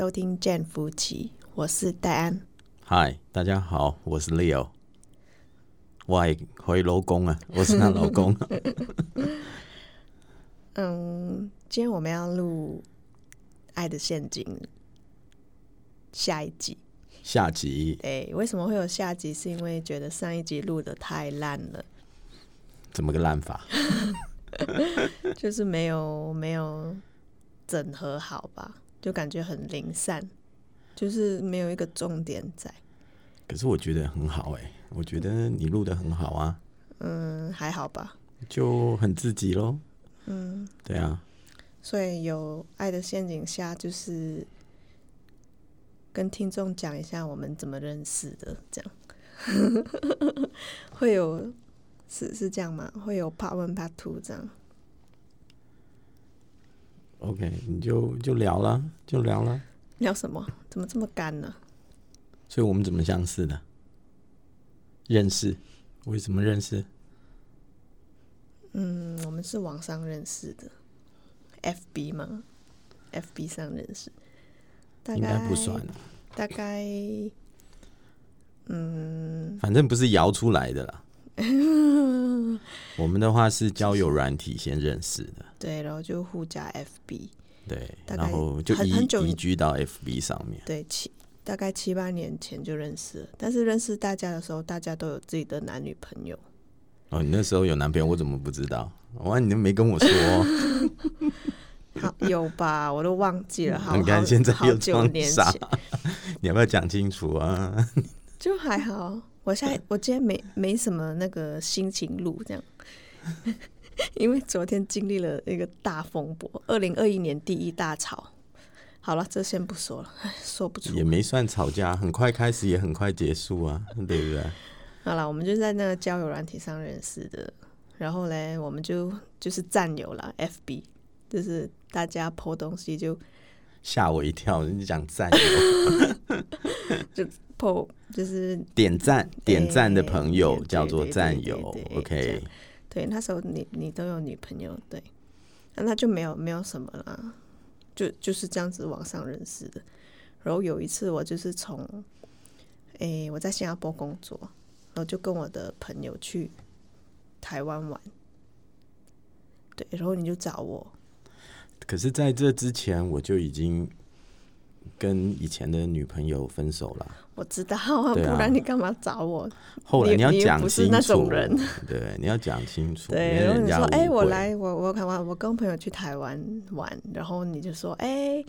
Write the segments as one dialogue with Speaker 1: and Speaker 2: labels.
Speaker 1: 收听《Jane 夫妻》，我是戴安。
Speaker 2: 嗨，大家好，我是 Leo。我系佢老公啊，我是他老公。
Speaker 1: 嗯，今天我们要录《爱的陷阱》下一集。
Speaker 2: 下集
Speaker 1: 对，为什么会有下集？是因为觉得上一集录的太烂了，
Speaker 2: 怎么个烂法？
Speaker 1: 就是没有没有整合好吧，就感觉很零散，就是没有一个重点在。
Speaker 2: 可是我觉得很好哎、我觉得你录的很好啊，
Speaker 1: 嗯，还好吧。
Speaker 2: 就很自己喽。
Speaker 1: 嗯，
Speaker 2: 对啊，
Speaker 1: 所以有《爱的陷阱》下，就是跟听众讲一下我们怎么认识的，这样 会有是是这样吗？会有 Part One、Part Two 这样。
Speaker 2: OK，你就就聊了，就聊了。
Speaker 1: 聊什么？怎么这么干呢？
Speaker 2: 所以我们怎么相识的？认识？为什么认识？
Speaker 1: 嗯，我们是网上认识的，FB 吗？FB 上认识，大
Speaker 2: 应
Speaker 1: 概
Speaker 2: 该不算，
Speaker 1: 大概嗯，
Speaker 2: 反正不是摇出来的啦。我们的话是交友软体先认识的，
Speaker 1: 对，然后就互加 FB，
Speaker 2: 对，然后就移移居到 FB 上面。
Speaker 1: 对，七大概七八年前就认识了，但是认识大家的时候，大家都有自己的男女朋友。
Speaker 2: 哦，你那时候有男朋友，我怎么不知道？哇，你都没跟我说。
Speaker 1: 好，有吧？我都忘记了，好，
Speaker 2: 你看现在又
Speaker 1: 好久
Speaker 2: 装
Speaker 1: 年
Speaker 2: 傻
Speaker 1: 前，
Speaker 2: 你要不要讲清楚啊？
Speaker 1: 就还好。我现在我今天没没什么那个心情录这样，因为昨天经历了一个大风波，二零二一年第一大吵。好了，这先不说了，说不出
Speaker 2: 也没算吵架，很快开始，也很快结束啊，对不对？
Speaker 1: 好了，我们就在那个交友软体上认识的，然后嘞，我们就就是战友了，FB，就是大家 po 东西就
Speaker 2: 吓我一跳，你讲战友，
Speaker 1: po，就是
Speaker 2: 点赞点赞的朋友叫做战友，OK。
Speaker 1: 对，那时候你你都有女朋友，对，那那就没有没有什么啦，就就是这样子网上认识的。然后有一次我就是从，诶、我在新加坡工作，然后就跟我的朋友去台湾玩，对，然后你就找我，
Speaker 2: 可是在这之前，我就已经跟以前的女朋友分手了。
Speaker 1: 我知道啊，不然你干嘛找我？
Speaker 2: 后来
Speaker 1: 你
Speaker 2: 要讲
Speaker 1: 不是那
Speaker 2: 清楚，
Speaker 1: 种人
Speaker 2: 对，你要讲清楚，
Speaker 1: 对，然后你说，哎、我来，我我看完，我跟朋友去台湾玩，然后你就说，哎、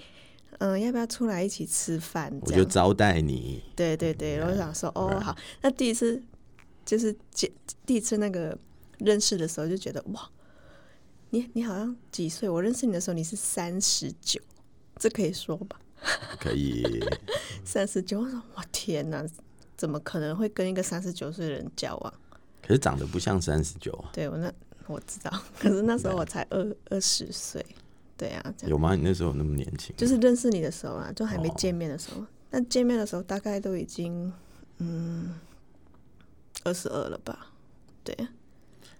Speaker 1: 嗯，要不要出来一起吃饭？
Speaker 2: 我，就招待你。
Speaker 1: 对对对，然后我想说，哦，好，那第一次就是见第一次那个认识的时候，就觉得哇，你你好像几岁？我认识你的时候你是三十九，这可以说吧？
Speaker 2: 可以，
Speaker 1: 三十九，我说我天哪，怎么可能会跟一个三十九岁的人交往？
Speaker 2: 可是长得不像三十九啊，
Speaker 1: 对我那我知道，可是那时候我才二二十岁，对啊，
Speaker 2: 有吗？你那时候那么年轻？
Speaker 1: 就是认识你的时候啊，就还没
Speaker 2: 哦
Speaker 1: 见面的时候。那见面的时候大概都已经嗯二十二了吧？对，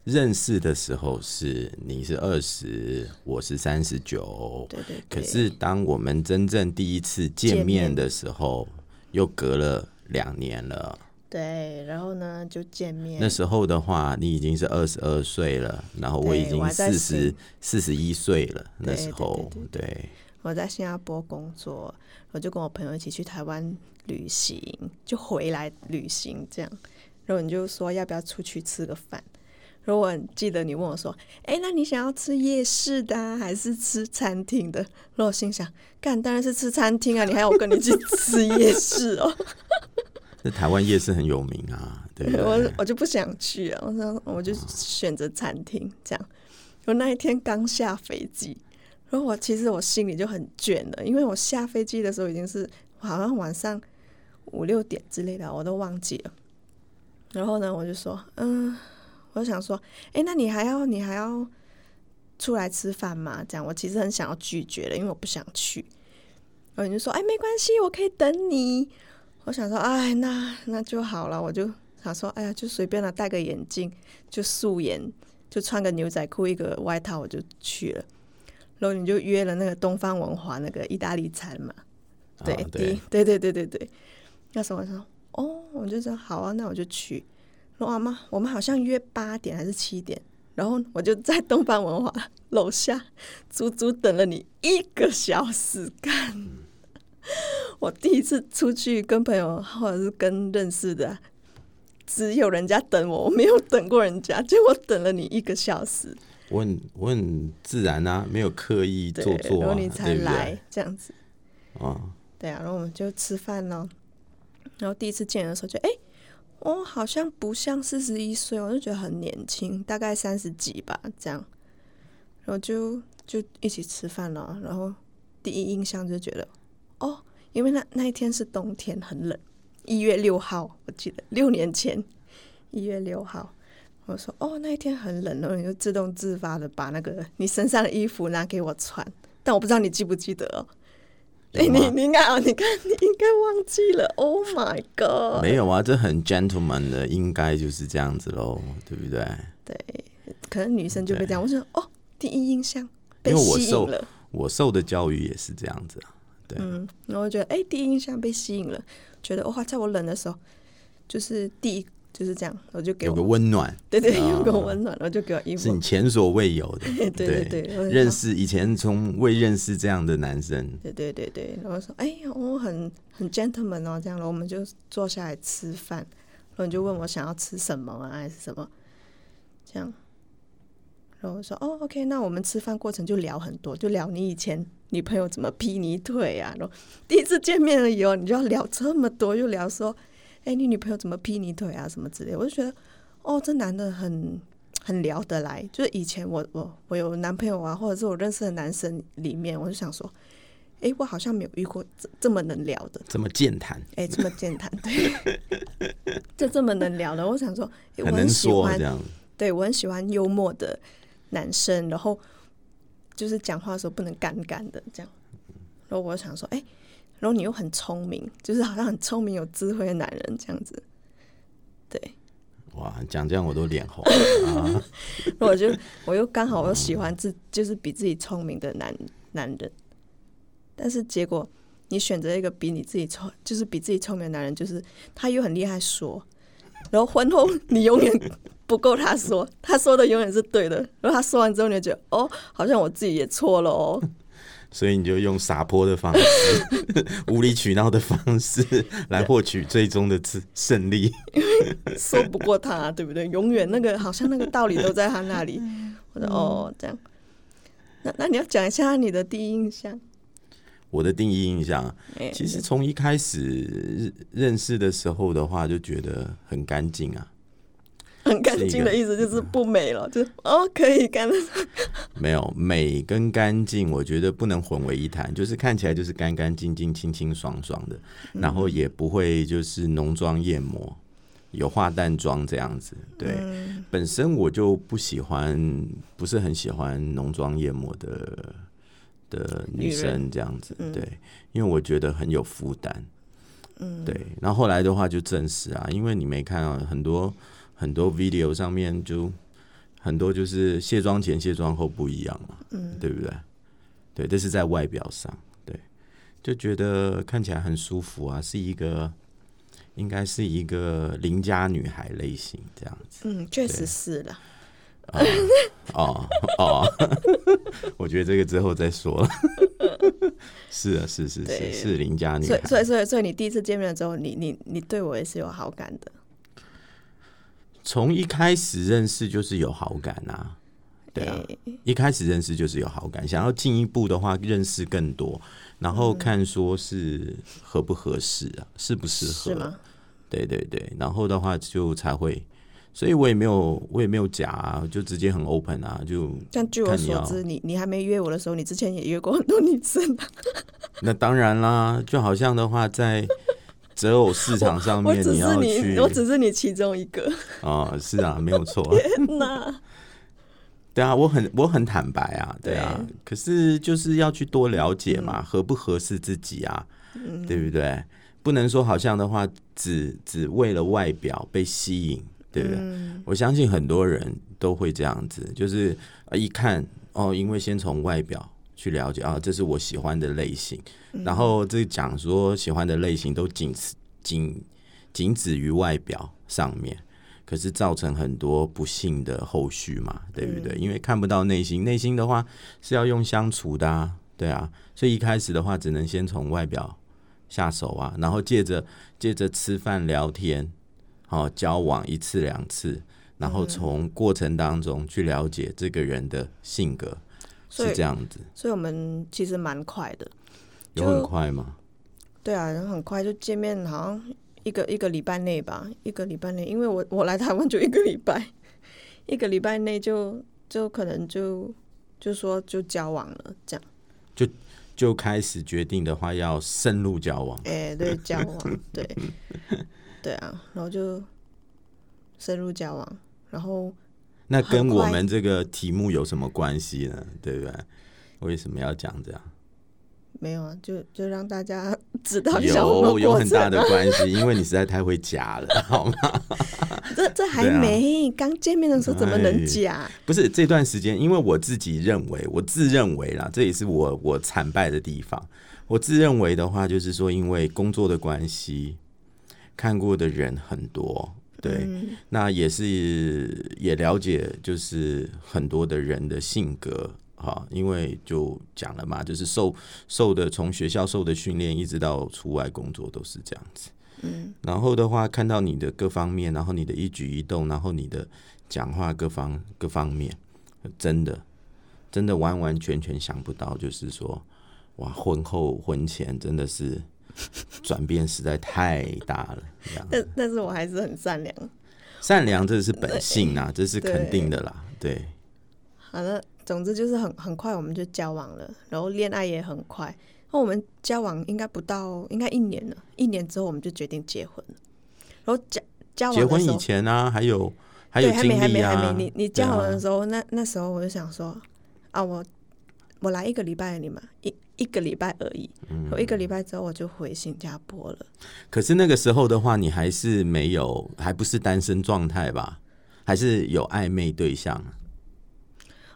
Speaker 2: 认识的时候是你是二十，我是三十九。
Speaker 1: 对对
Speaker 2: 可。是当我们真正第一次见
Speaker 1: 见面
Speaker 2: 面的时候，又隔了两年了。
Speaker 1: 对，然后呢就见面。
Speaker 2: 那时候的话，你已经是二十二岁了，然后我已经四十四十一岁了。那
Speaker 1: 对对
Speaker 2: 时候
Speaker 1: 对，
Speaker 2: 对，
Speaker 1: 我在新加坡工作，我就跟我朋友一起去台湾旅行，就回来旅行这样。然后你就说要不要出去吃个饭？然后我记得你问我说：“哎，那你想要吃夜市的、啊、还是吃餐厅的？”然后我心想：“干，当然是吃餐厅啊！你还要我跟你去吃夜市哦？”
Speaker 2: 那台湾夜市很有名啊，对不
Speaker 1: 我？我就不想去啊，我说我就选择餐厅这样。我那一天刚下飞机，然后我其实我心里就很倦了，因为我下飞机的时候已经是好像晚上五六点之类的，我都忘记了。然后呢，我就说，嗯，我就想说，哎，那你还要你还要出来吃饭吗？这样，我其实很想要拒绝的，因为我不想去。然后你就说，哎，没关系，我可以等你。我想说，哎，那那就好了。我就想说，哎呀，就随便了，戴个眼镜，就素颜，就穿个牛仔裤，一个外套，我就去了。然后你就约了那个东方文华那个意大利餐嘛，对，
Speaker 2: 啊
Speaker 1: 第一，对对对对对。那时候我说，哦，我就说好啊，那我就去。说妈妈，我们好像约八点还是七点，然后我就在东方文化楼下足足等了你一个小时，干。我第一次出去跟朋友或者是跟认识的啊，只有人家等我，我没有等过人家，结果等了你一个小时，
Speaker 2: 我很我很自然啊，没有刻意
Speaker 1: 对
Speaker 2: 做，作啊，
Speaker 1: 然后你才来
Speaker 2: 对？
Speaker 1: 这样子。
Speaker 2: 啊，
Speaker 1: 对啊，然后我们就吃饭咯。然后第一次见的时候就，哎，我好像不像四十一岁，我就觉得很年轻，大概三十几吧，这样。然后就就一起吃饭了。然后第一印象就觉得，哦，因为那那一天是冬天，很冷，一月六号，我记得六年前一月六号。我说哦，那一天很冷，然后你就自动自发的把那个你身上的衣服拿给我穿，但我不知道你记不记得哦。哎、你你应该哦，你看你应该忘记了，Oh my god！
Speaker 2: 没有啊，这很 gentleman 的，应该就是这样子喽，对不对？
Speaker 1: 对，可能女生就会这样。我说哦，第一印象被吸引了，
Speaker 2: 我受的教育也是这样子啊，对，
Speaker 1: 嗯，然后我觉得哎，第一印象被吸引了，觉得哇，在我冷的时候，就是第一就是这样，我就给
Speaker 2: 有个
Speaker 1: 我，
Speaker 2: 温暖，
Speaker 1: 对对，
Speaker 2: 啊。
Speaker 1: 有个温暖，我就给我衣服
Speaker 2: 是你，前所未有的，
Speaker 1: 对对对
Speaker 2: 认识以前从未认识这样的男生，
Speaker 1: 对对对对，然后说哎呀，我很很 gentleman 哦，这样，然后我们就坐下来吃饭，然后你就问我想要吃什么啊，还是什么，这样，然后我说哦，OK，那我们吃饭过程就聊很多，就聊你以前女朋友怎么劈你腿啊，然后第一次见面了以后，你就要聊这么多，又聊说，哎，你女朋友怎么劈你腿啊，什么之类，我就觉得哦，这男的很。很聊得来，就是以前我我我有男朋友啊，或者是我认识的男生里面，我就想说，哎，我好像没有遇过这这么能聊的，
Speaker 2: 这么健谈，
Speaker 1: 哎，这么健谈，对，就这么能聊的。我想说，诶我
Speaker 2: 很
Speaker 1: 喜欢
Speaker 2: 说这，样，
Speaker 1: 对我很喜欢幽默的男生，然后就是讲话的时候不能干干的这样。然后我想说，哎，然后你又很聪明，就是好像很聪明有智慧的男人这样子。对，
Speaker 2: 哇，讲这样我都脸红 啊，
Speaker 1: 然后我就我又刚好我又喜欢自就是比自己聪明的男男人，但是结果你选择一个比你自己聪就是比自己聪明的男人，就是他又很厉害说，然后婚后你永远不够他说，他说的永远是对的，然后他说完之后你就觉得哦，好像我自己也错了哦，
Speaker 2: 所以你就用撒泼的方式、无理取闹的方式来获取最终的胜胜利。
Speaker 1: 说不过他，对不对？永远那个好像那个道理都在他那里，我说哦这样，那那你要讲一下你的第一印象，
Speaker 2: 我的第一印象啊，
Speaker 1: 哎
Speaker 2: 其实从一开始认识的时候的话，就觉得很干净啊，
Speaker 1: 很干净的意思就是不美了，就是哦可以干的。
Speaker 2: 没有美跟干净，我觉得不能混为一谈，就是看起来就是干干净净、清清爽爽的，然后也不会就是浓妆艳抹，有化淡妆这样子。对，本身我就不喜欢，不是很喜欢浓妆艳抹的的女生这样子。对，因为我觉得很有负担。嗯，对。然后后来的话就证实啊，因为你没看到，很多很多 video 上面就很多就是卸妆前、卸妆后不一样嘛，嗯，对不对？对，这是在外表上，对，就觉得看起来很舒服啊，是一个应该是一个邻家女孩类型这样子。
Speaker 1: 嗯，确实是了。
Speaker 2: 哦哦，我觉得这个之后再说了。是啊，是是是是邻家女孩。
Speaker 1: 所以所以所以所以你第一次见面的时候，你你你对我也是有好感的。
Speaker 2: 从一开始认识就是有好感啊，对一开始认识就是有好感，想要进一步的话认识更多，然后看说是合不合适啊，适不适合？对对对，然后的话就才会，所以我也没有我也没有假啊，就直接很 open 啊，就
Speaker 1: 但据我所知，你你还没约我的时候，你之前也约过很多女生啊。
Speaker 2: 那当然啦，就好像的话在择偶市场上面
Speaker 1: 你，
Speaker 2: 要去
Speaker 1: 我只是你其中一个。
Speaker 2: 啊、是啊，没有错，
Speaker 1: 天哪。
Speaker 2: 对啊，我很我很坦白啊，对啊，
Speaker 1: 对。
Speaker 2: 可是就是要去多了解嘛，合不合适自己啊，对不对？不能说好像的话，只只为了外表被吸引，对不对？我相信很多人都会这样子，就是呃一看哦，因为先从外表去了解啊，这是我喜欢的类型。然后这讲说喜欢的类型都仅仅仅止于外表上面，可是造成很多不幸的后续嘛，对不对？因为看不到内心，内心的话是要用相处的，啊，对啊。所以一开始的话，只能先从外表下手啊，然后借着借着吃饭聊天，好交往一次两次，然后从过程当中去了解这个人的性格，是这样子。
Speaker 1: 所以我们其实蛮快的。
Speaker 2: 有很快吗？
Speaker 1: 对啊，然后很快就见面，好像一个一个礼拜内吧，一个礼拜内，因为我我来台湾就一个礼拜，一个礼拜内就就可能就就说就交往了，这样
Speaker 2: 就就开始决定的话要深入交往，
Speaker 1: 哎，对，交往，对，对啊，然后就深入交往，然后
Speaker 2: 那跟我们这个题目有什么关系呢？对不对？为什么要讲这样？
Speaker 1: 没有啊，就就让大家 知道
Speaker 2: 有有很大的 关系，因为你实在太会假了，好吗？
Speaker 1: 这这还没刚见面的时候怎么能假？
Speaker 2: 不是这段时间，因为我自己认为，我自认为啦，这也是我我惨败的地方。我自认为的话，就是说，因为工作的关系，看过的人很多，对，那也是也了解，就是很多的人的性格。哈，因为就讲了嘛，就是受受的从学校受的训练，一直到出外工作都是这样子。嗯，然后的话，看到你的各方面，然后你的一举一动，然后你的讲话各方各方面，真的真的完完全全想不到，就是说，哇，婚后婚前真的是转变实在太大了。
Speaker 1: 但但是我还是很善良，
Speaker 2: 善良这是本性啊，这是肯定的啦。对，
Speaker 1: 好的。总之就是很很快我们就交往了，然后恋爱也很快。那我们交往应该不到，应该一年了。一年之后我们就决定结婚了。然后交交往
Speaker 2: 结婚以前呢，还有还有
Speaker 1: 还没还没还没。你你交往的时候，那那时候我就想说啊，我我来一个礼拜你们，一一个礼拜而已。我一个礼拜之后我就回新加坡了。
Speaker 2: 可是那个时候的话，你还是没有，还不是单身状态吧？还是有暧昧对象？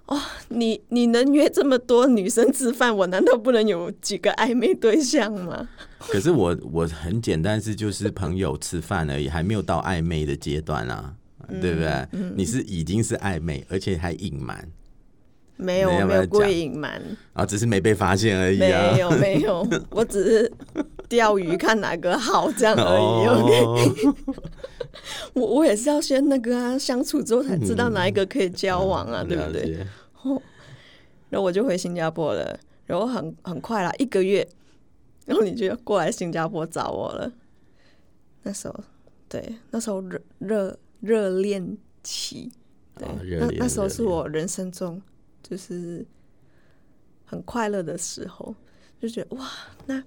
Speaker 1: 哦，你你能约这么多女生吃饭，我难道不能有几个暧昧对象吗？
Speaker 2: 可是我我很简单，是就是朋友吃饭而已，还没有到暧昧的阶段啊，对不对？你是已经是暧昧，而且还隐瞒，
Speaker 1: 没有没有故意隐瞒
Speaker 2: 啊，只是没被发现而已
Speaker 1: 啊，没有没有，我只是钓鱼看哪个好这样而已。OK，我我也是要先那个啊，相处之后才知道哪一个可以交往啊，对不对？然后我就回新加坡了，然后很很快啦，一个月，然后你就过来新加坡找我了。那时候，对，那时候热热热恋期，对，那那时候是我人生中就是很快乐的时候，就觉得哇，那。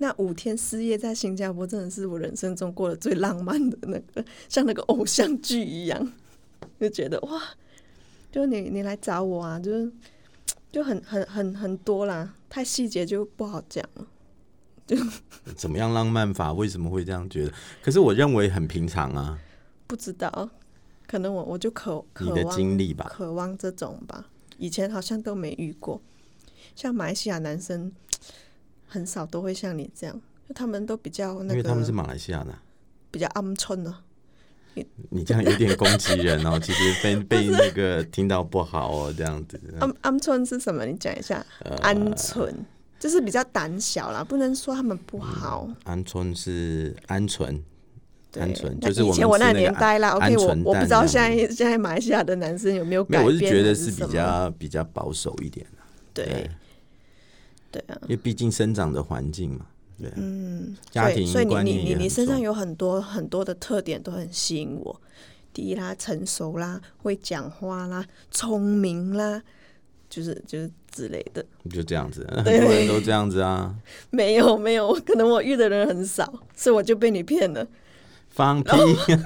Speaker 1: 那五天四夜在新加坡，真的是我人生中过得最浪漫的那个，像那个偶像剧一样，就觉得哇，就你你来找我啊，就是就很很很很多啦，太细节就不好讲了。就
Speaker 2: 怎么样浪漫法？为什么会这样觉得？可是我认为很平常啊。
Speaker 1: 不知道，可能我我就渴
Speaker 2: 你的经历吧，
Speaker 1: 渴望这种吧，以前好像都没遇过，像马来西亚男生。很少都会像你这样，就他们都比较那个，因
Speaker 2: 为他们是马来西亚的，
Speaker 1: 比较鹌鹑呢。
Speaker 2: 你你这样有点攻击人哦，其实被被那个听到不好哦，这样子。
Speaker 1: 鹌鹌鹑是什么？你讲一下。鹌鹑就是比较胆小啦，不能说他们不好。
Speaker 2: 鹌鹑是鹌鹑，鹌鹑就是我以
Speaker 1: 前我那年代啦。OK，我我不知道现在现在马来西亚的男生有没有改变？
Speaker 2: 我是觉得是比较比较保守一点
Speaker 1: 对。对啊，
Speaker 2: 因为毕竟生长的环境嘛，对，嗯，家庭
Speaker 1: 所以你你你你身上有很多很多的特点都很吸引我。第一啦，成熟啦，会讲话啦，聪明啦，就是就是之类的。
Speaker 2: 就这样子，很多人都这样子啊。
Speaker 1: 没有没有，可能我遇的人很少，所以我就被你骗了。
Speaker 2: 放屁！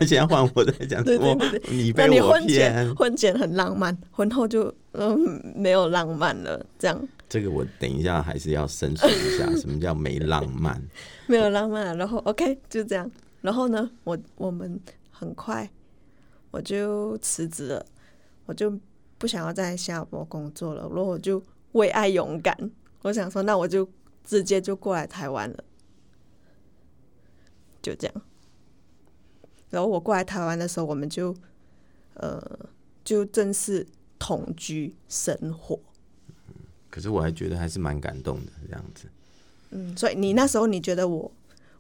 Speaker 2: 先换我再讲。对对对，你被我骗。
Speaker 1: 婚前很浪漫，婚后就嗯没有浪漫了，这样。
Speaker 2: 这个我等一下还是要申诉一下，什么叫没浪漫？
Speaker 1: 没有浪漫，然后 OK 就这样，然后呢，我我们很快我就辞职了，我就不想要在新加坡工作了，然后我就为爱勇敢，我想说，那我就直接就过来台湾了，就这样。然后我过来台湾的时候，我们就呃就正式同居生活。
Speaker 2: 可是我还觉得还是蛮感动的这样子。
Speaker 1: 嗯，所以你那时候你觉得我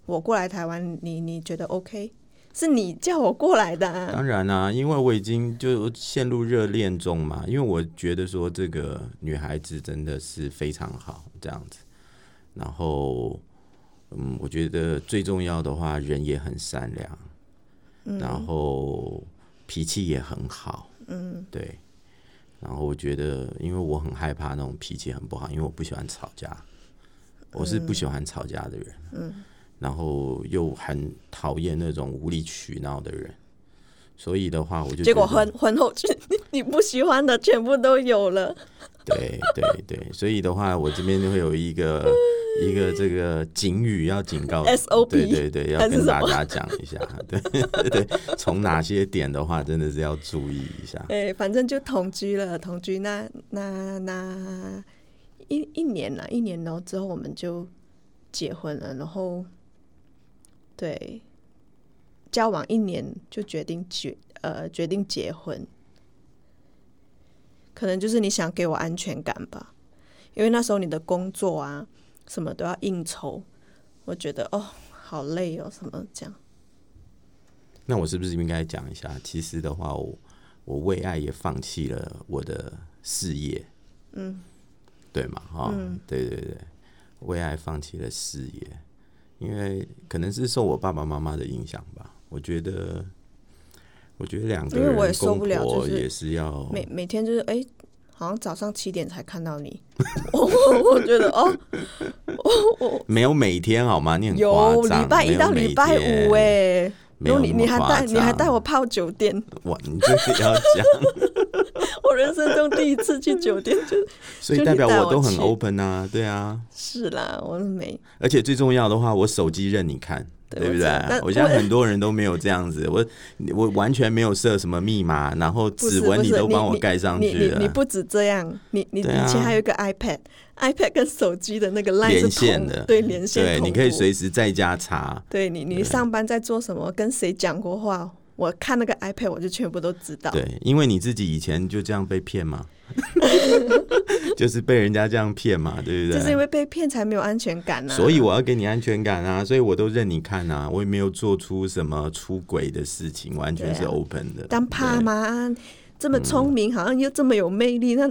Speaker 1: 我过来台湾，你你觉得 OK？是你叫我过来的、啊。
Speaker 2: 当然啦、因为我已经就陷入热恋中嘛，因为我觉得说这个女孩子真的是非常好这样子，然后嗯，我觉得最重要的话，人也很善良，然后脾气也很好，嗯，对，然后我觉得，因为我很害怕那种脾气很不好，因为我不喜欢吵架，我是不喜欢吵架的人，嗯，然后又很讨厌那种无理取闹的人，所以的话，我就
Speaker 1: 结果婚婚后去，你不喜欢的全部都有了。
Speaker 2: 对对对，所以的话，我这边就会有一个一个这个警语要警告
Speaker 1: SOP
Speaker 2: 对对对，要跟大家讲一下，对对对，从哪些点的话，真的是要注意一下。
Speaker 1: 哎、反正就同居了，同居那那那一一年了，一年然后之后我们就结婚了，然后对交往一年就决定决呃决定结婚，可能就是你想给我安全感吧，因为那时候你的工作啊什么都要应酬，我觉得哦好累哦什么这样。
Speaker 2: 那我是不是应该讲一下？其实的话，我我为爱也放弃了我的事业，嗯，对嘛，哈、对对对，为爱放弃了事业，因为可能是受我爸爸妈妈的影响吧。我觉得，我觉得两个
Speaker 1: 因为我也受不了就是
Speaker 2: 也是要
Speaker 1: 每每天就是哎、好像早上七点才看到你，我我我觉得哦，我我。
Speaker 2: 没有每天好吗？你很
Speaker 1: 有
Speaker 2: 张，
Speaker 1: 礼拜一到礼拜五哎，
Speaker 2: 没有
Speaker 1: 你你还带你还
Speaker 2: 张
Speaker 1: 带我泡酒店，
Speaker 2: 哇，你就是要讲，
Speaker 1: 我人生中第一次去酒店就
Speaker 2: 所以代表我都很 open 啊，对啊。
Speaker 1: 是啦，我没。
Speaker 2: 而且最重要的话，我手机任你看，对不对
Speaker 1: 对我知道？但
Speaker 2: 我相信很多人都没有这样子，我我完全没有设什么密码，然后指纹
Speaker 1: 你
Speaker 2: 都帮我
Speaker 1: 你
Speaker 2: 盖上去了，
Speaker 1: 你不止这样，你你以前还有一个 iPad，iPad 跟手机的那个 line 是
Speaker 2: 连线的，
Speaker 1: 对连线
Speaker 2: 对，你可以
Speaker 1: 步
Speaker 2: 随时在家查。
Speaker 1: 对你你上班在做什么，跟谁讲过话，我看那个 iPad 我就全部都知道。
Speaker 2: 对，因为你自己以前就这样被骗嘛，就是被人家这样骗嘛，对不对？
Speaker 1: 就是因为被骗才没有安全感啊。
Speaker 2: 所以我要给你安全感啊，所以我都任你看啊，我也没有做出什么出轨的事情，完全是 open 的。
Speaker 1: 当怕
Speaker 2: 对？
Speaker 1: 吗？这么聪明，好像又这么有魅力，那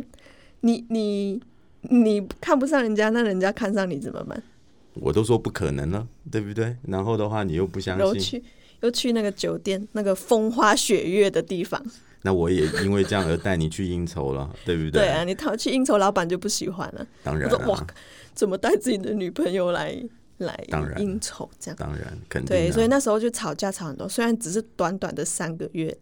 Speaker 1: 你你你看不上人家，那人家看上你怎么办？
Speaker 2: 我都说不可能了，对不对？然后的话，你又不相信，
Speaker 1: 又去那个酒店，那个风花雪月的地方。
Speaker 2: 那我也因为这样而带你去应酬了，对不对？
Speaker 1: 对啊，你逃去应酬，老板就不喜欢了。
Speaker 2: 当然
Speaker 1: 哇
Speaker 2: 啊，，
Speaker 1: 怎么带自己的女朋友来来应酬这样？
Speaker 2: 当然肯定、啊。
Speaker 1: 对，所以那时候就吵架吵很多，虽然只是短短的三个月，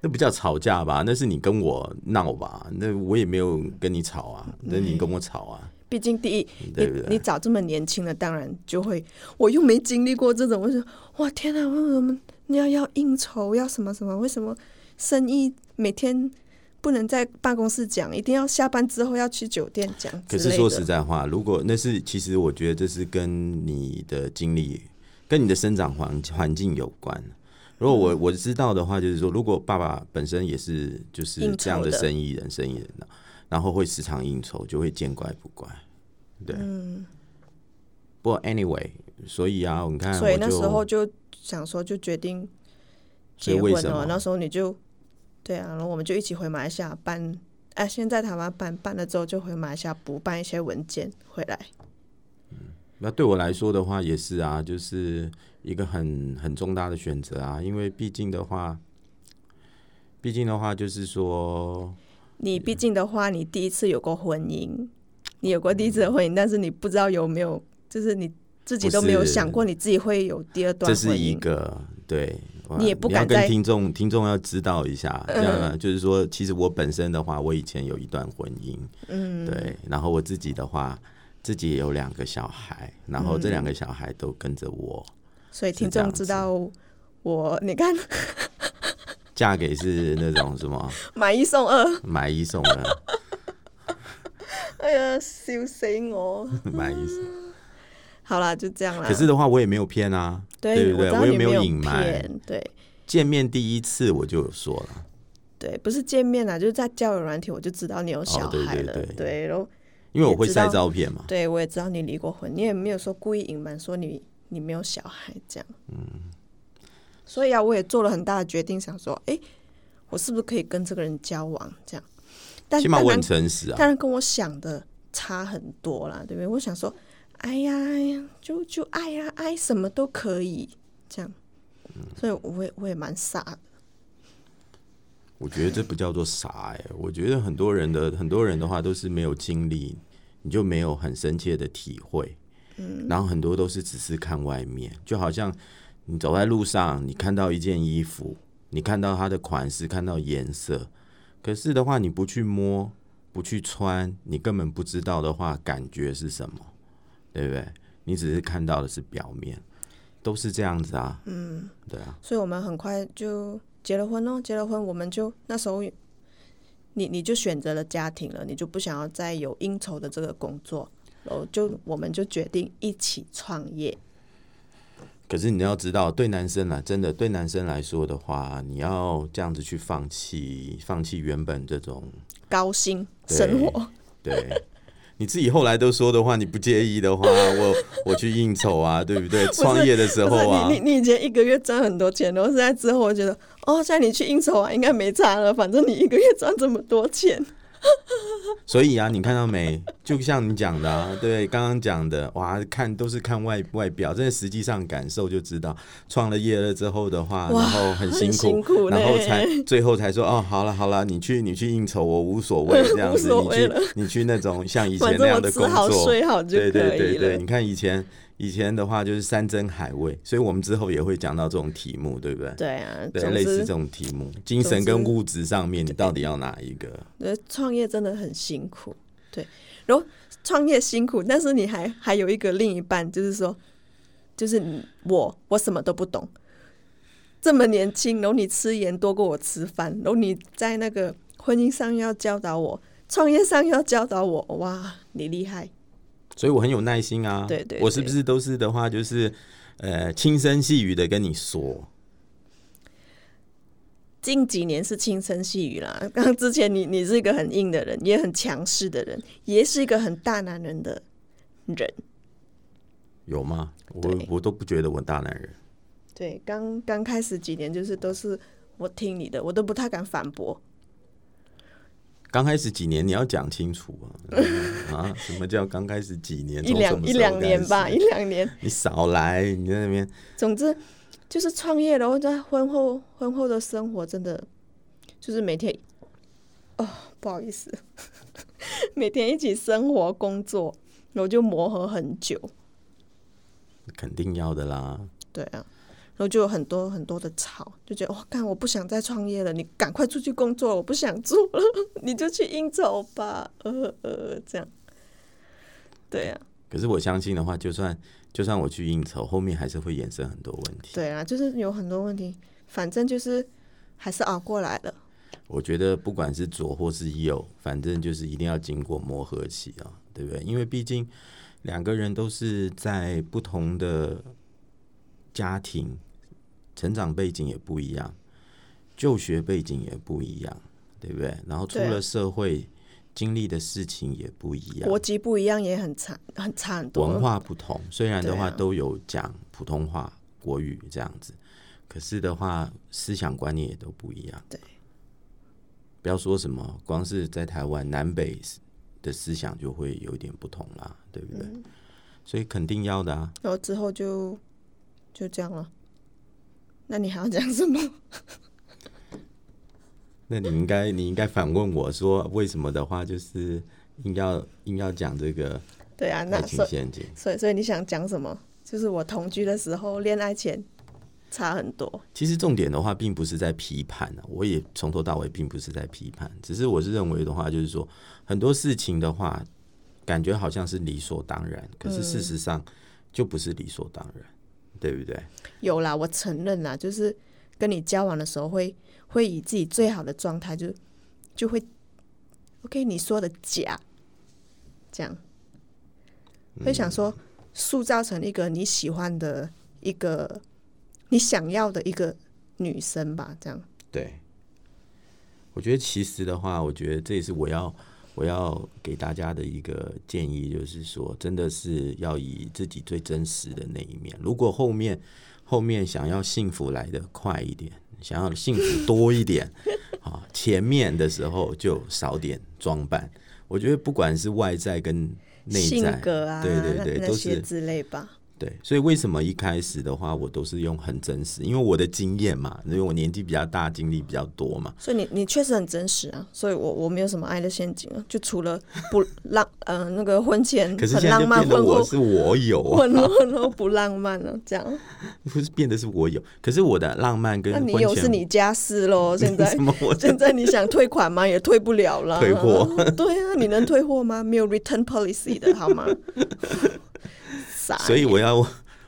Speaker 2: 那不叫吵架吧？那是你跟我闹吧？那我也没有跟你吵啊，那你跟我吵啊，
Speaker 1: 毕竟第一，
Speaker 2: 对对？
Speaker 1: 你你找这么年轻的，当然就会，我又没经历过这种，我就说哇天哪，为什么你要要应酬，要什么什么？为什么生意每天不能在办公室讲，一定要下班之后要去酒店讲？
Speaker 2: 可是说实在话，如果那是其实我觉得这是跟你的经历、跟你的生长环环境有关。如果
Speaker 1: 嗯
Speaker 2: 我我知道的话，就是说，如果爸爸本身也是就是这样的
Speaker 1: 的
Speaker 2: 生意人、生意人的，然后会时常应酬，就会见怪不怪。对，
Speaker 1: 嗯
Speaker 2: 不过 anyway，所以啊，你看，
Speaker 1: 所以那时候就想说，就决定结婚了。那时候你就对啊，然后我们就一起回马来西亚办，哎、先在台湾办，办了之后就回马来西亚补办一些文件回来。
Speaker 2: 那对我来说的话，也是啊，就是一个很很重大的选择啊，因为毕竟的话，毕竟的话就是说，
Speaker 1: 你毕竟的话，你第一次有过婚姻，你有过第一次的婚姻，但是你不知道有没有，就是你自己都没有想过你自己会有第二段
Speaker 2: 这
Speaker 1: 婚姻。
Speaker 2: 这是一个对，
Speaker 1: 你也不敢跟
Speaker 2: 听众听众要知道一下，这
Speaker 1: 嗯
Speaker 2: 样啊就是说，其实我本身的话，我以前有一段婚姻，
Speaker 1: 嗯，
Speaker 2: 对，然后我自己的话，自己也有两个小孩，然后这
Speaker 1: 嗯
Speaker 2: 两个小孩都跟着我，
Speaker 1: 所以听众知道我，你看
Speaker 2: 嫁给是那种什么
Speaker 1: 买一送二，
Speaker 2: 买一送二，
Speaker 1: 哎呀，笑死我！
Speaker 2: 买一送。
Speaker 1: 好啦，就这样啦。
Speaker 2: 可是的话，我也没有骗啊，对不对？我
Speaker 1: 也没
Speaker 2: 有隐瞒。
Speaker 1: 对，
Speaker 2: 见面第一次我就有说了。
Speaker 1: 对，不是见面啊，就是在交友软体，我就知道你有小孩了。对，然后
Speaker 2: 因为我会晒照片嘛。
Speaker 1: 对，我也知道你离过婚，你也没有说故意隐瞒说你你没有小孩这样。嗯。所以啊，我也做了很大的决定，想说，哎，我是不是可以跟这个人交往？这样。
Speaker 2: 起码我很诚实啊。
Speaker 1: 当然跟我想的差很多啦，对不对？我想说，哎呀，就就爱呀，爱什么都可以这样。所以我也我也蛮傻的。
Speaker 2: 我觉得这不叫做傻哎，我觉得很多人的很多人的话都是没有经历，你就没有很深切的体会，嗯，然后很多都是只是看外面，就好像你走在路上，你看到一件衣服，你看到它的款式，看到颜色，可是的话你不去摸，不去穿，你根本不知道的话感觉是什么，对不对？你只是看到的是表面，都是这样子啊，嗯，对啊，
Speaker 1: 所以我们很快就。结了婚哦，结了婚，我们就那时候，你你就选择了家庭了，你就不想要再有应酬的这个工作，然后就我们就决定一起创业。
Speaker 2: 可是你要知道，对男生来，真的对男生来说的话，你要这样子去放弃，放弃原本这种
Speaker 1: 高薪生活，
Speaker 2: 对。你自己后来都说的话，你不介意的话，我我去应酬啊，对不对？创业的时候啊，
Speaker 1: 你你以前一个月赚很多钱，然后现在之后我觉得，哦，现在你去应酬啊，应该没差了，反正你一个月赚这么多钱。
Speaker 2: 所以啊，你看到没？就像你讲的，啊，对，刚刚讲的，哇，看都是看外外表，真的实际上感受就知道，创了业了之后的话，然后很辛苦，然后才最后才说，哦，好了好了，你去你去应酬，我无所谓这样子，你去你去那种像以前那样的工作，对对对对，你看以前。以前的话就是山珍海味，所以我们之后也会讲到这种题目，对不对？
Speaker 1: 对啊，
Speaker 2: 对，类似这种题目，精神跟物质上面，你到底要哪一个？
Speaker 1: 呃，创业真的很辛苦，对。然后创业辛苦，但是你还还有一个另一半，就是说，就是我，我什么都不懂，这么年轻，然后你吃盐多过我吃饭，然后你在那个婚姻上要教导我，创业上要教导我，哇，你厉害。
Speaker 2: 所以我很有耐心啊，
Speaker 1: 对对，
Speaker 2: 我是不是都是的话，就是呃轻声细语的跟你说。
Speaker 1: 近几年是轻声细语啦，刚之前你你是一个很硬的人，也很强势的人，也是一个很大男人的人。
Speaker 2: 有吗？我我都不觉得我大男人。
Speaker 1: 对，刚刚开始几年就是都是我听你的，我都不太敢反驳。
Speaker 2: 刚开始几年你要讲清楚啊！啊，什么叫刚开始几年？
Speaker 1: 一两一两年吧，一两年。
Speaker 2: 你少来，你在那边。
Speaker 1: 总之就是创业然后在婚后婚后的生活真的就是每天哦，不好意思，每天一起生活工作，然后就磨合很久。
Speaker 2: 肯定要的啦。
Speaker 1: 对啊。然后就有很多很多的吵，就觉得哇，干我不想再创业了，你赶快出去工作，我不想做了，你就去应酬吧，呃呃，这样，对呀。
Speaker 2: 可是我相信的话，就算就算我去应酬，后面还是会衍生很多问题。
Speaker 1: 对啊，就是有很多问题，反正就是还是熬过来了。
Speaker 2: 我觉得不管是左或是右，反正就是一定要经过磨合期啊，对不对？因为毕竟两个人都是在不同的。家庭成长背景也不一样，就学背景也不一样，对不对？然后出了社会，经历的事情也不一样，
Speaker 1: 国籍不一样也很差，很差很多。
Speaker 2: 文化不同，虽然的话都有讲普通话、国语这样子，可是的话思想观念也都不一样。
Speaker 1: 对，
Speaker 2: 不要说什么，光是在台湾南北的思想就会有一点不同啦，对不对？所以肯定要的啊。
Speaker 1: 然后之后就。就这样了，那你还要讲什么？
Speaker 2: 那你应该你应该反问我说，为什么的话就是硬要硬要讲这个？
Speaker 1: 对啊，那
Speaker 2: 所以
Speaker 1: 所以所以你想讲什么？就是我同居的时候，恋爱前差很多。
Speaker 2: 其实重点的话，并不是在批判啊，我也从头到尾并不是在批判，只是我是认为的话，就是说很多事情的话，感觉好像是理所当然，可是事实上就不是理所当然。对不对？
Speaker 1: 有啦，我承认啦，就是跟你交往的时候，会会以自己最好的状态，就就会 OK。你说的假，这样会想说塑造成一个你喜欢的一个你想要的一个女生吧，这样。
Speaker 2: 对，我觉得其实的话，我觉得这也是我要我要给大家的一个建议，就是说，真的是要以自己最真实的那一面。如果后面后面想要幸福来的快一点，想要幸福多一点，啊，前面的时候就少点装扮。我觉得不管是外在跟内
Speaker 1: 性
Speaker 2: 在，
Speaker 1: 格啊，
Speaker 2: 对对对，都是
Speaker 1: 之类吧。
Speaker 2: 对，所以为什么一开始的话，我都是用很真实，因为我的经验嘛，因为我年纪比较大，经历比较多嘛。
Speaker 1: 所以你你确实很真实啊，所以我我没有什么爱的陷阱啊，就除了不浪 呃那个婚前很浪漫，婚后
Speaker 2: 我是我有啊，
Speaker 1: 婚后婚后不浪漫了，这样。
Speaker 2: 不是变得是我有，可是我的浪漫跟
Speaker 1: 那你有是你家事喽，现在现在你想退款吗？也退不了了。
Speaker 2: 退货？
Speaker 1: 对啊，你能退货吗？没有 return policy 的好吗？傻
Speaker 2: 所以我要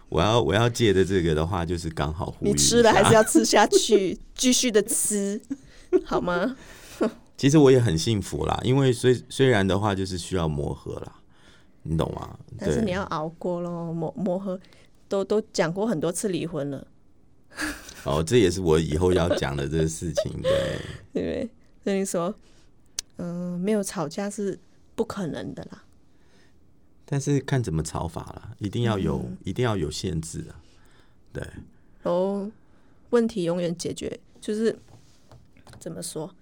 Speaker 2: 我要我要借的这个的话，就是刚好呼吁
Speaker 1: 你吃了还是要吃下去，继续的吃，好吗？
Speaker 2: 其实我也很幸福啦，因为虽虽然的话就是需要磨合啦，你懂吗？
Speaker 1: 但是你要熬过咯，磨磨合，都都讲过很多次离婚了，
Speaker 2: 哦，这也是我以后要讲的这个事情，对。
Speaker 1: 对？所以你说，嗯、没有吵架是不可能的啦。
Speaker 2: 但是看怎么炒法了，一定要有，
Speaker 1: 嗯
Speaker 2: 一定要有限制啊。对，
Speaker 1: 然后问题永远解决，就是怎么说，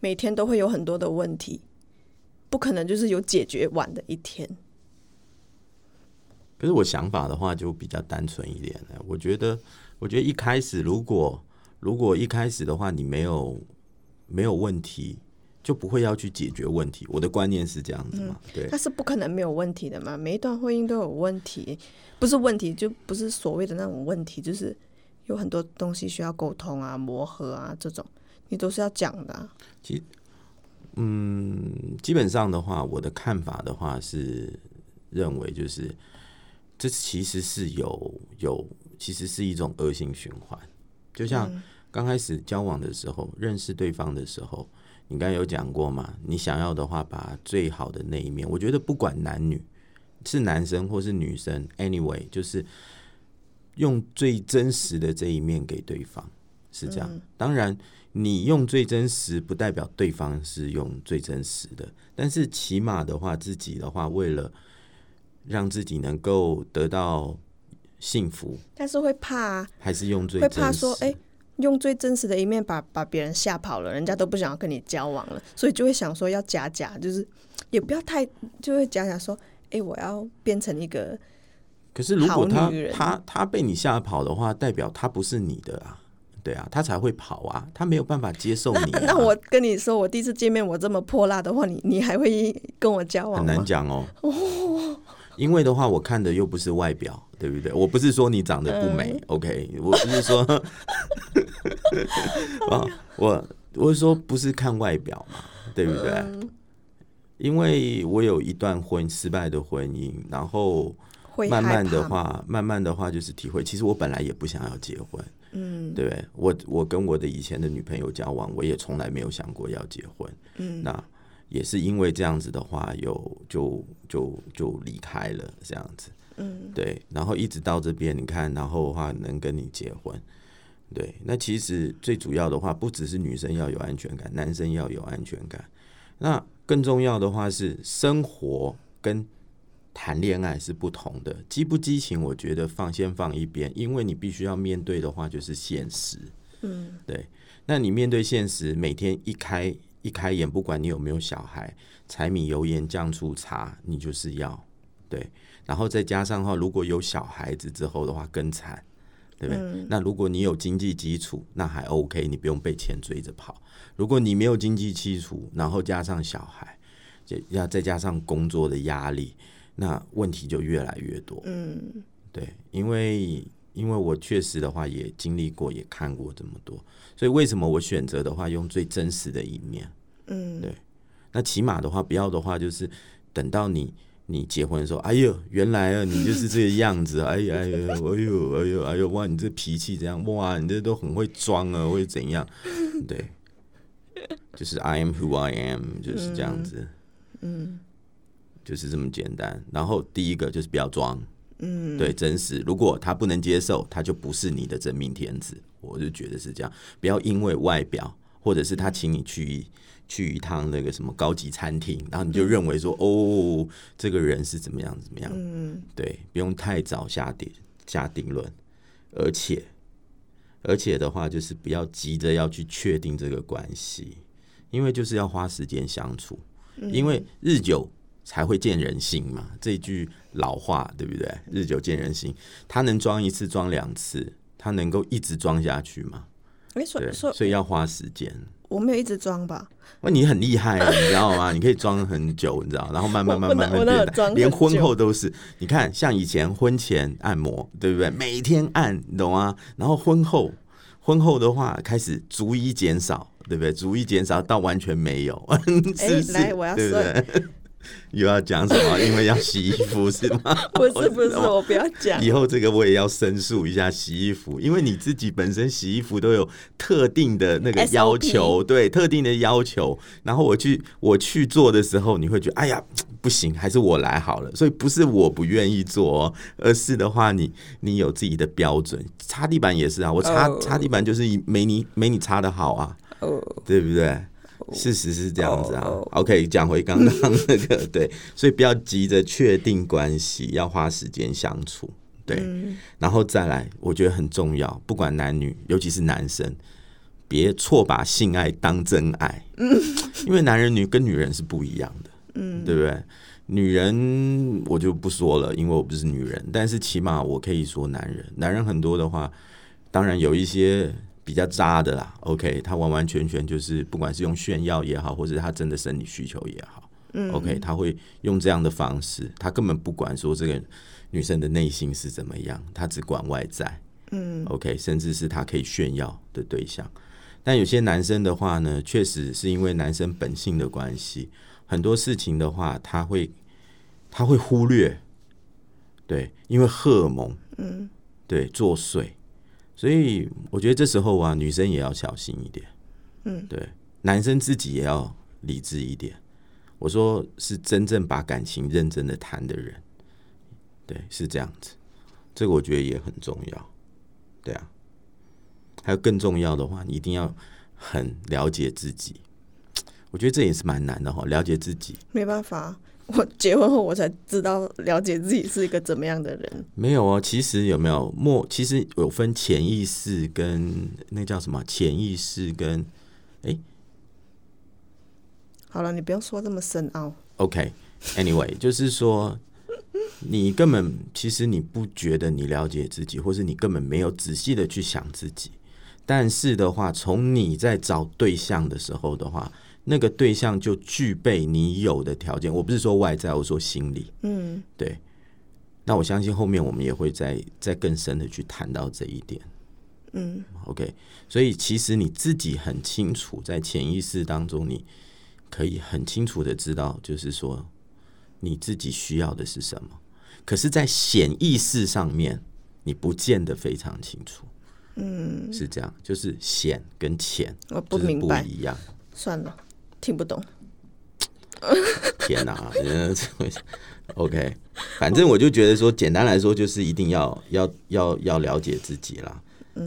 Speaker 1: 每天都会有很多的问题，不可能就是有解决完的一天。
Speaker 2: 可是我想法的话就比较单纯一点了。我觉得，我觉得一开始如果如果一开始的话，你没有没有问题，就不会要去解决问题。我的观念是这样子嘛？对
Speaker 1: 但是不可能没有问题的嘛，每一段婚姻都有问题，不是问题就不是所谓的那种问题，就是有很多东西需要沟通啊、磨合啊这种，你都是要讲的、啊。
Speaker 2: 嗯，基本上的话，我的看法的话是认为就是这其实是有有，其实是一种恶性循环。就像刚开始交往的时候，认识对方的时候，你刚才有讲过嘛？你想要的话，把最好的那一面，我觉得不管男女，是男生或是女生，anyway，就是用最真实的这一面给对方，是这样。当然，你用最真实，不代表对方是用最真实的，但是起码的话，自己的话，为了让自己能够得到幸福，
Speaker 1: 但是会怕啊，
Speaker 2: 还是用最
Speaker 1: 会
Speaker 2: 真实。
Speaker 1: 怕说，哎、用最真实的一面把把别人吓跑了，人家都不想要跟你交往了，所以就会想说要假假，就是也不要太，就会假假说，哎、我要变成一个
Speaker 2: 可是如果他他他被你吓跑的话，代表他不是你的啊，对啊，他才会跑啊，他没有办法接受你、啊。
Speaker 1: 那我跟你说，我第一次见面我这么泼辣的话，你你还会跟我交往
Speaker 2: 很？难讲哦。因为的话，我看的又不是外表，对不对？我不是说你长得不美、o
Speaker 1: 嗯。
Speaker 2: K 我不是说，啊，我我是说不是看外表嘛，对不对？
Speaker 1: 嗯。
Speaker 2: 因为我有一段婚失败的婚姻，然后慢慢的话，慢慢的话就是体会，其实我本来也不想要结婚，嗯，对不对？我我跟我的以前的女朋友交往，我也从来没有想过要结婚，嗯，那也是因为这样子的话，有就就就离开了这样子，嗯，对，然后一直到这边，你看，然后的话能跟你结婚。对，那其实最主要的话，不只是女生要有安全感，男生要有安全感。那更重要的话是，生活跟谈恋爱是不同的。激不激情，我觉得放先放一边，因为你必须要面对的话就是现实。嗯，对。那你面对现实，每天一开一开眼，不管你有没有小孩，柴米油盐酱醋茶，你就是要对。然后再加上的话，如果有小孩子之后的话，更惨。对不对？那如果你有经济基础，那还 OK，你不用被钱追着跑。如果你没有经济基础，然后加上小孩，就要再加上工作的压力，那问题就越来越多。
Speaker 1: 嗯，
Speaker 2: 对，因为因为我确实的话也经历过，也看过这么多，所以为什么我选择的话用最真实的一面？
Speaker 1: 嗯，
Speaker 2: 对。那起码的话，不要的话就是等到你。你结婚的时候，哎呦，原来啊，你就是这个样子，哎呀，哎呦，哎呦，哎呦，哎呦，哇，你这脾气这样，哇，你这都很会装啊，会怎样？对，就是 I am who I am，就是这样子，嗯，就是这么简单。然后第一个就是不要装，嗯，对，真实。如果他不能接受，他就不是你的真命天子。我就觉得是这样，不要因为外表，或者是他请你去去一趟那个什么高级餐厅，然后你就认为说，哦，这个人是怎么样怎么样，嗯，对，不用太早下定下定论，而且而且的话，就是不要急着要去确定这个关系，因为就是要花时间相处，因为日久才会见人心嘛，这句老话对不对？日久见人心，他能装一次，装两次。他能够一直装下去吗？
Speaker 1: 哎，所以
Speaker 2: 所以要花时间。
Speaker 1: 我没有一直装吧？
Speaker 2: 那你很厉害，你知道吗？你可以装很久，你知道，然后慢慢慢慢慢变大，连婚后都是。你看，像以前婚前按摩，对不对？每天按，你懂吗？然后婚后，婚后的话开始逐一减少，对不对？逐一减少到完全没有，是是？
Speaker 1: 来，我要
Speaker 2: 对？又要讲什么？因为要洗衣服是吗？
Speaker 1: 不是不是，我不要讲。
Speaker 2: 以后这个我也要申诉一下洗衣服，因为你自己本身洗衣服都有特定的那个要求，对特定的要求。然后我去我去做的时候，你会觉得哎呀不行，还是我来好了。所以不是我不愿意做，而是的话，你你有自己的标准。擦地板也是啊，我擦擦地板就是没你没你擦的好啊，对不对？事实是这样子啊，OK，讲回刚刚那个，对，所以不要急着确定关系，要花时间相处，对，然后再来，我觉得很重要，不管男女，尤其是男生，别错把性爱当真爱，嗯，因为男人女跟女人是不一样的，嗯，对不对？女人我就不说了，因为我不是女人，但是起码我可以说男人，男人很多的话，当然有一些。比较渣的啦，OK，他完完全全就是不管是用炫耀也好，或者他真的生理需求也好，嗯，OK，他会用这样的方式，他根本不管说这个女生的内心是怎么样，他只管外在，嗯，OK，甚至是他可以炫耀的对象。但有些男生的话呢，确实是因为男生本性的关系，很多事情的话，他会他会忽略，对，因为荷尔蒙，嗯，对，作祟。所以我觉得这时候啊，女生也要小心一点，嗯，对，男生自己也要理智一点。我说是真正把感情认真的谈的人，对，是这样子。这个我觉得也很重要，对啊。还有更重要的话，你一定要很了解自己。我觉得这也是蛮难的哈，了解自己。
Speaker 1: 没办法。我结婚后，我才知道了解自己是一个怎么样的人。
Speaker 2: 没有哦，其实有没有默？其实有分潜意识跟那叫什么？潜意识跟哎，
Speaker 1: 好了，你不要说这么深奥。
Speaker 2: OK，Anyway，就是说你根本其实你不觉得你了解自己，或是你根本没有仔细的去想自己。但是的话，从你在找对象的时候的话。那个对象就具备你有的条件，我不是说外在，我说心理。嗯，对。那我相信后面我们也会再再更深的去谈到这一点。嗯，OK。所以其实你自己很清楚，在潜意识当中，你可以很清楚的知道，就是说你自己需要的是什么。可是，在显意识上面，你不见得非常清楚。嗯，是这样，就是显跟浅，
Speaker 1: 我不明白
Speaker 2: 一样。
Speaker 1: 算了。听不懂，
Speaker 2: 天哪！OK，反正我就觉得说，简单来说，就是一定要要要要了解自己啦，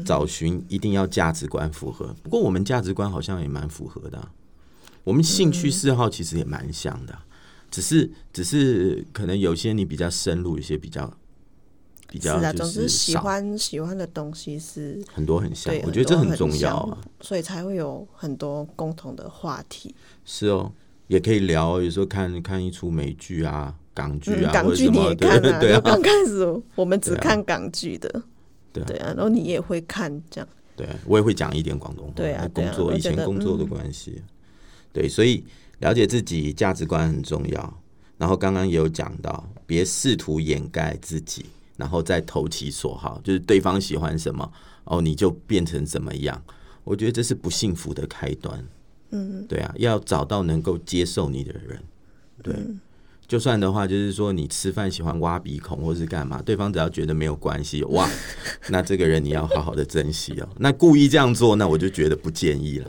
Speaker 2: 找寻一定要价值观符合。不过我们价值观好像也蛮符合的，我们兴趣嗜好其实也蛮像的，只是只是可能有些你比较深入，一些比较比较就是
Speaker 1: 喜欢喜欢的东西是
Speaker 2: 很多很像，我觉得这很重要啊，
Speaker 1: 所以才会有很多共同的话题。
Speaker 2: 是哦，也可以聊。有时候看看一出美剧啊，港剧啊，
Speaker 1: 港剧你也看啊？
Speaker 2: 对啊，
Speaker 1: 刚开始我们只看港剧的，对对啊，然后你也会看这样。
Speaker 2: 对，我也会讲一点广东话。
Speaker 1: 对啊，
Speaker 2: 工作以前工作的关系，对，所以了解自己价值观很重要。然后刚刚也有讲到，别试图掩盖自己，然后再投其所好，就是对方喜欢什么，哦，你就变成怎么样。我觉得这是不幸福的开端。嗯，对啊，要找到能够接受你的人，对，就算的话，就是说你吃饭喜欢挖鼻孔或是干嘛，对方只要觉得没有关系，哇，那这个人你要好好的珍惜哦。那故意这样做，那我就觉得不建议了，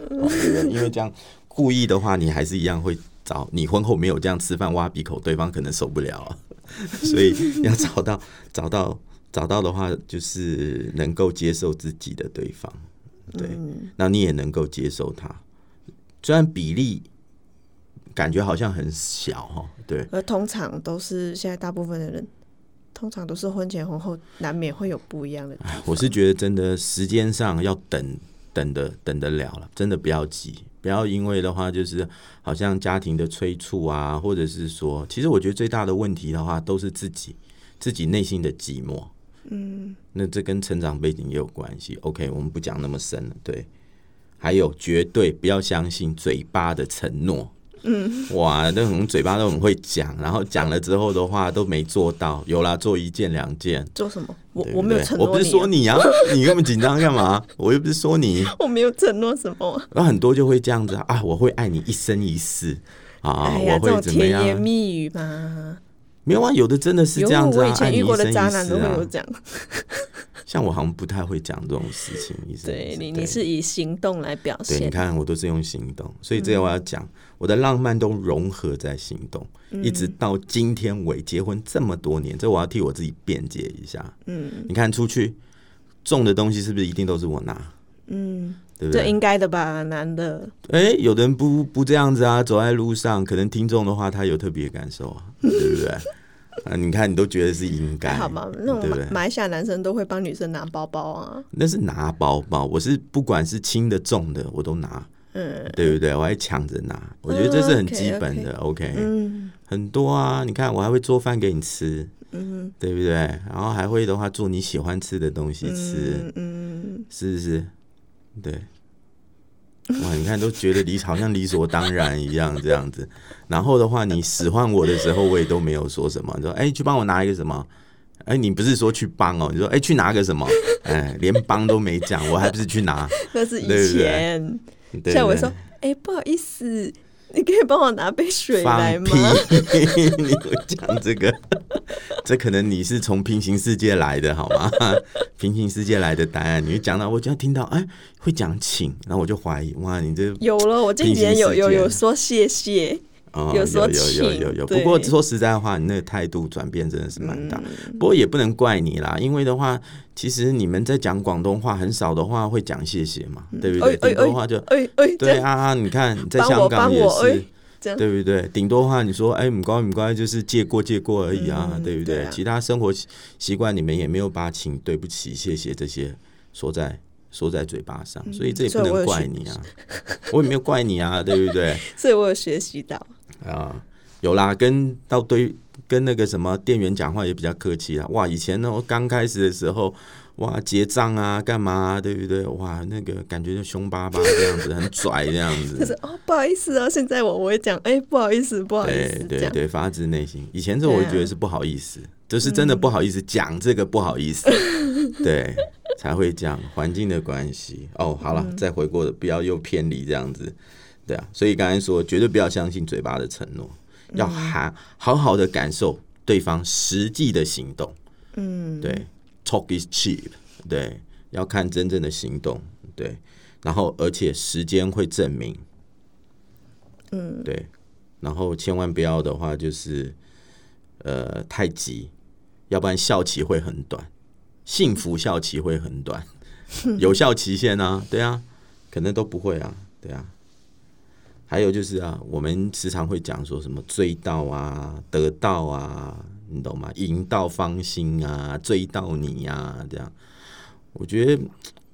Speaker 2: 因为这样故意的话，你还是一样会找你婚后没有这样吃饭挖鼻孔，对方可能受不了啊。所以要找到找到找到的话，就是能够接受自己的对方，对，那你也能够接受他，虽然比例感觉好像很小哈，对，
Speaker 1: 而通常都是现在大部分的人，通常都是婚前婚后难免会有不一样的。
Speaker 2: 我是觉得真的时间上要等等的等得了了，真的不要急，不要因为的话就是好像家庭的催促啊，或者是说，其实我觉得最大的问题的话都是自己自己内心的寂寞。嗯，那这跟成长背景也有关系。OK，我们不讲那么深了。对，还有绝对不要相信嘴巴的承诺。嗯，哇，那种嘴巴都很会讲，然后讲了之后的话都没做到。有啦，做一件两件，
Speaker 1: 做什么？我我没有承诺
Speaker 2: 我不是说你啊，你那么紧张干嘛？我又不是说你。
Speaker 1: 我没有承诺什么。
Speaker 2: 然后很多就会这样子啊，我会爱你一生一世啊，
Speaker 1: 哎，
Speaker 2: 我会怎么样
Speaker 1: 甜言？蜜语嘛，
Speaker 2: 没有啊，有的真的是这样子啊，
Speaker 1: 我以前遇过的渣男都
Speaker 2: 世啊
Speaker 1: 会有讲。
Speaker 2: 像我好像不太会讲这种事情，意思
Speaker 1: 对你，你是以行动来表
Speaker 2: 对，你。看我都是用行动，所以这个我要讲，我的浪漫都融合在行动，一直到今天为结婚这么多年，这我要替我自己辩解一下。嗯，你看出去重的东西是不是一定都是我拿？嗯，对不对？
Speaker 1: 这应该的吧，男的。
Speaker 2: 哎、有的人不不这样子啊，走在路上，可能听众的话他有特别感受啊，对不对？啊，你看你都觉得是应该，
Speaker 1: 好吧，那种
Speaker 2: 对不对
Speaker 1: 马马来西亚男生都会帮女生拿包包啊。
Speaker 2: 那是拿包包，我是不管是轻的重的我都拿，
Speaker 1: 嗯
Speaker 2: 对不对？我还抢着拿，我觉得这是很基本的。OK，,
Speaker 1: 嗯
Speaker 2: 很多啊，你看我还会做饭给你吃，嗯，对不对？然后还会的话做你喜欢吃的东西吃，
Speaker 1: 嗯嗯，
Speaker 2: 是不是？对。哇，你看都觉得理好像理所当然一样这样子，然后的话，你使唤我的时候，我也都没有说什么，你说哎、去帮我拿一个什么，哎、你不是说去帮哦，你说哎、去拿个什么，哎、连帮都没讲，我还不是去拿，
Speaker 1: 那是以前。像我说，哎、不好意思，你可以帮我拿杯水来
Speaker 2: 放
Speaker 1: 吗？
Speaker 2: 屁！你会讲这个？这可能你是从平行世界来的，好吗？平行世界来的答案，你就讲到，我就要听到，哎，会讲请，然后我就怀疑，哇，你这
Speaker 1: 有了，我这几年有有有说谢谢，
Speaker 2: 哦，
Speaker 1: 有
Speaker 2: 有有有有有。不过说实在话，你那个态度转变真的是蛮大。
Speaker 1: 嗯
Speaker 2: 不过也不能怪你啦，因为的话，其实你们在讲广东话很少的话会讲谢谢嘛，对不对？顶多话就
Speaker 1: 哎哎，
Speaker 2: 对啊，你看在香港也是。对不对？顶多话你说，哎，唔该唔该，就是借过借过而已啊，
Speaker 1: 嗯
Speaker 2: 对不对？
Speaker 1: 对啊
Speaker 2: 其他生活习习惯你们也没有把请、对不起、谢谢这些说在说在嘴巴上，所以这也不能怪你啊，我也没有怪你啊，对不对？
Speaker 1: 所以我有学习到。
Speaker 2: 啊，有啦，跟到对跟那个什么店员讲话也比较客气啦。哇，以前呢，我刚开始的时候，哇，结账啊，干嘛、啊，对不对？哇，那个感觉就凶巴巴这样子，很拽这样子。
Speaker 1: 就是哦，不好意思哦，现在我我会讲，哎、不好意思，不好意思，对。
Speaker 2: 对对，发自内心。以前这我会觉得是不好意思，就是真
Speaker 1: 嗯
Speaker 2: 的不好意思讲这个不好意思，对，才会这样。环境的关系。哦，好
Speaker 1: 嗯
Speaker 2: 了，再回过，不要又偏离这样子。对啊，所以刚才说，绝对不要相信嘴巴的承诺，
Speaker 1: 嗯
Speaker 2: 要好好好的感受对方实际的行动。
Speaker 1: 嗯，
Speaker 2: 对，talk is cheap，对，要看真正的行动，对，然后而且时间会证明，嗯，对，然后千万不要的话就是，呃，太急，要不然效期会很短，幸福效期会很短，有效期限啊，对啊，可能都不会啊，对啊。还有就是啊，我们时常会讲说什么追到啊、得到啊，你懂吗？赢到芳心啊，追到你啊，这样，我觉得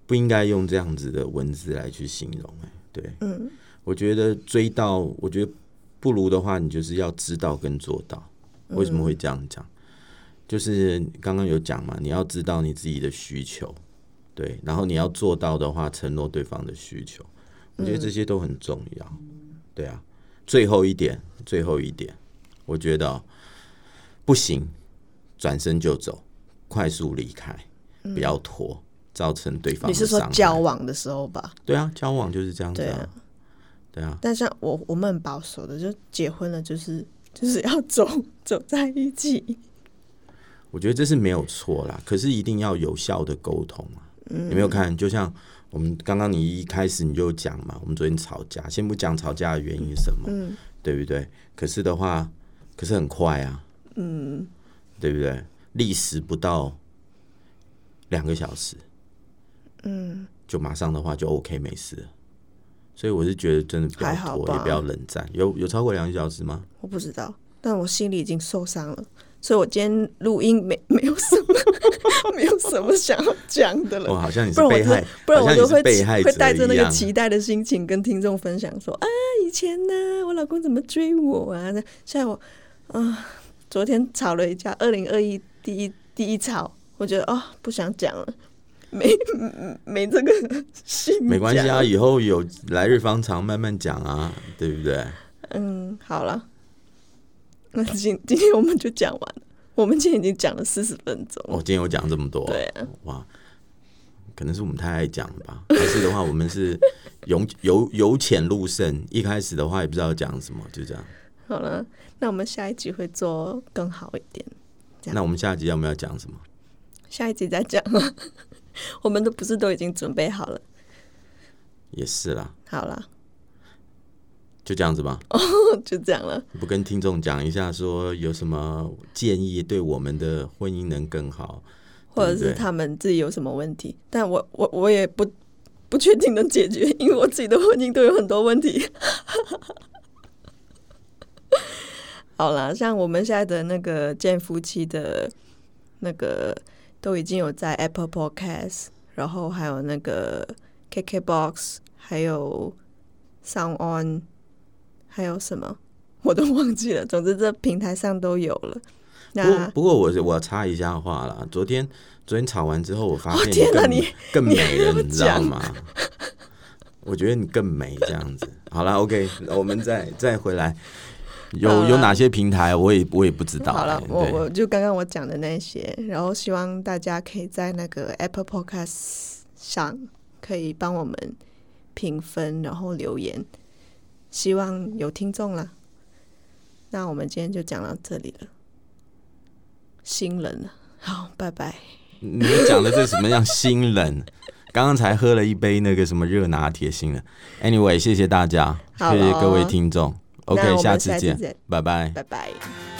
Speaker 2: 不应该用这样子的文字来去形容、哎，对，嗯，我觉得追到，我觉得不如的话，你就是要知道跟做到。为什么会这样讲？就是刚刚有讲嘛，你要知道你自己的需求，对，然后你要做到的话，承诺对方的需求，我觉得这些都很重要。对啊，最后一点，最后一点，我觉得哦不行，转身就走，快速离开，不要拖，造成对方
Speaker 1: 你是说交往的时候吧？
Speaker 2: 对啊，交往就是这样子啊
Speaker 1: 对啊，
Speaker 2: 对啊，
Speaker 1: 但像我我们很保守的，就结婚了就是 就是要走 走在一起。
Speaker 2: 我觉得这是没有错啦，可是一定要有效的沟通啊。嗯、你没有看？就像我们刚刚你一开始你就讲嘛，我们昨天吵架，先不讲吵架的原因是什么，
Speaker 1: 嗯
Speaker 2: 对不对？可是的话，可是很快啊，
Speaker 1: 嗯，
Speaker 2: 对不对？历时不到两个小时，
Speaker 1: 嗯，
Speaker 2: 就马上的话就 OK 没事了。所以我是觉得真的不要拖，
Speaker 1: 还好吧
Speaker 2: 也不要冷战。有有超过两个小时吗？
Speaker 1: 我不知道，但我心里已经受伤了，所以我今天录音没没有什么 没有什么想要讲的了。
Speaker 2: 哦，好像你
Speaker 1: 不然我就
Speaker 2: 是被害，
Speaker 1: 不然我就会会带着那个。期待的心情跟听众分享说啊，以前呢，我老公怎么追我啊？那现在我啊、昨天吵了一架，二零二一第一第一吵，我觉得哦，不想讲了，没没这个心，
Speaker 2: 没关系啊，。以后有来日方长，慢慢讲啊，对不对？
Speaker 1: 嗯，好了，那今今天我们就讲完了。我们今天已经讲了四十分钟
Speaker 2: 我、今天有讲这么多，
Speaker 1: 对啊，
Speaker 2: 哇，可能是我们太爱讲了吧？还是的话，我们是 由由由浅入深，一开始的话也不知道讲什么，就这样。
Speaker 1: 好了，那我们下一集会做更好一点。
Speaker 2: 那我们下一集要不要讲什么？
Speaker 1: 下一集再讲了。我们都不是都已经准备好了？
Speaker 2: 也是啦，
Speaker 1: 好了，
Speaker 2: 就这样子吧。
Speaker 1: 哦 就这样了。
Speaker 2: 不跟听众讲一下，说有什么建议对我们的婚姻能更好，
Speaker 1: 或者是他们自己有什么问题，但我我我也不不确定能解决，因为我自己的婚姻都有很多问题。好啦，像我们现在的那个见夫妻的那个都已经有在 Apple Podcast，然后还有那个 KKBox，还有 Sound On，还有什么 我都忘记了。总之这平台上都有了。
Speaker 2: 不不过我我插一下话啦，昨天昨天吵完之后，我发现
Speaker 1: 你
Speaker 2: 更美了，
Speaker 1: 要
Speaker 2: 你知道吗？我觉得你更美这样子。好了，OK，我们再再回来，有有哪些平台我也我也不知道、
Speaker 1: 好了我我就刚刚我讲的那些，然后希望大家可以在那个 Apple Podcast 上可以帮我们评分，然后留言，希望有听众啦。那我们今天就讲到这里了，新人了，好，拜拜。
Speaker 2: 你讲的这什么样新人？刚刚才喝了一杯那个什么热拿铁，新人。Anyway，谢谢大家，
Speaker 1: 好
Speaker 2: 谢谢各位
Speaker 1: 咯
Speaker 2: 听众。OK，下次见，
Speaker 1: 下次见
Speaker 2: 拜拜。
Speaker 1: 拜拜。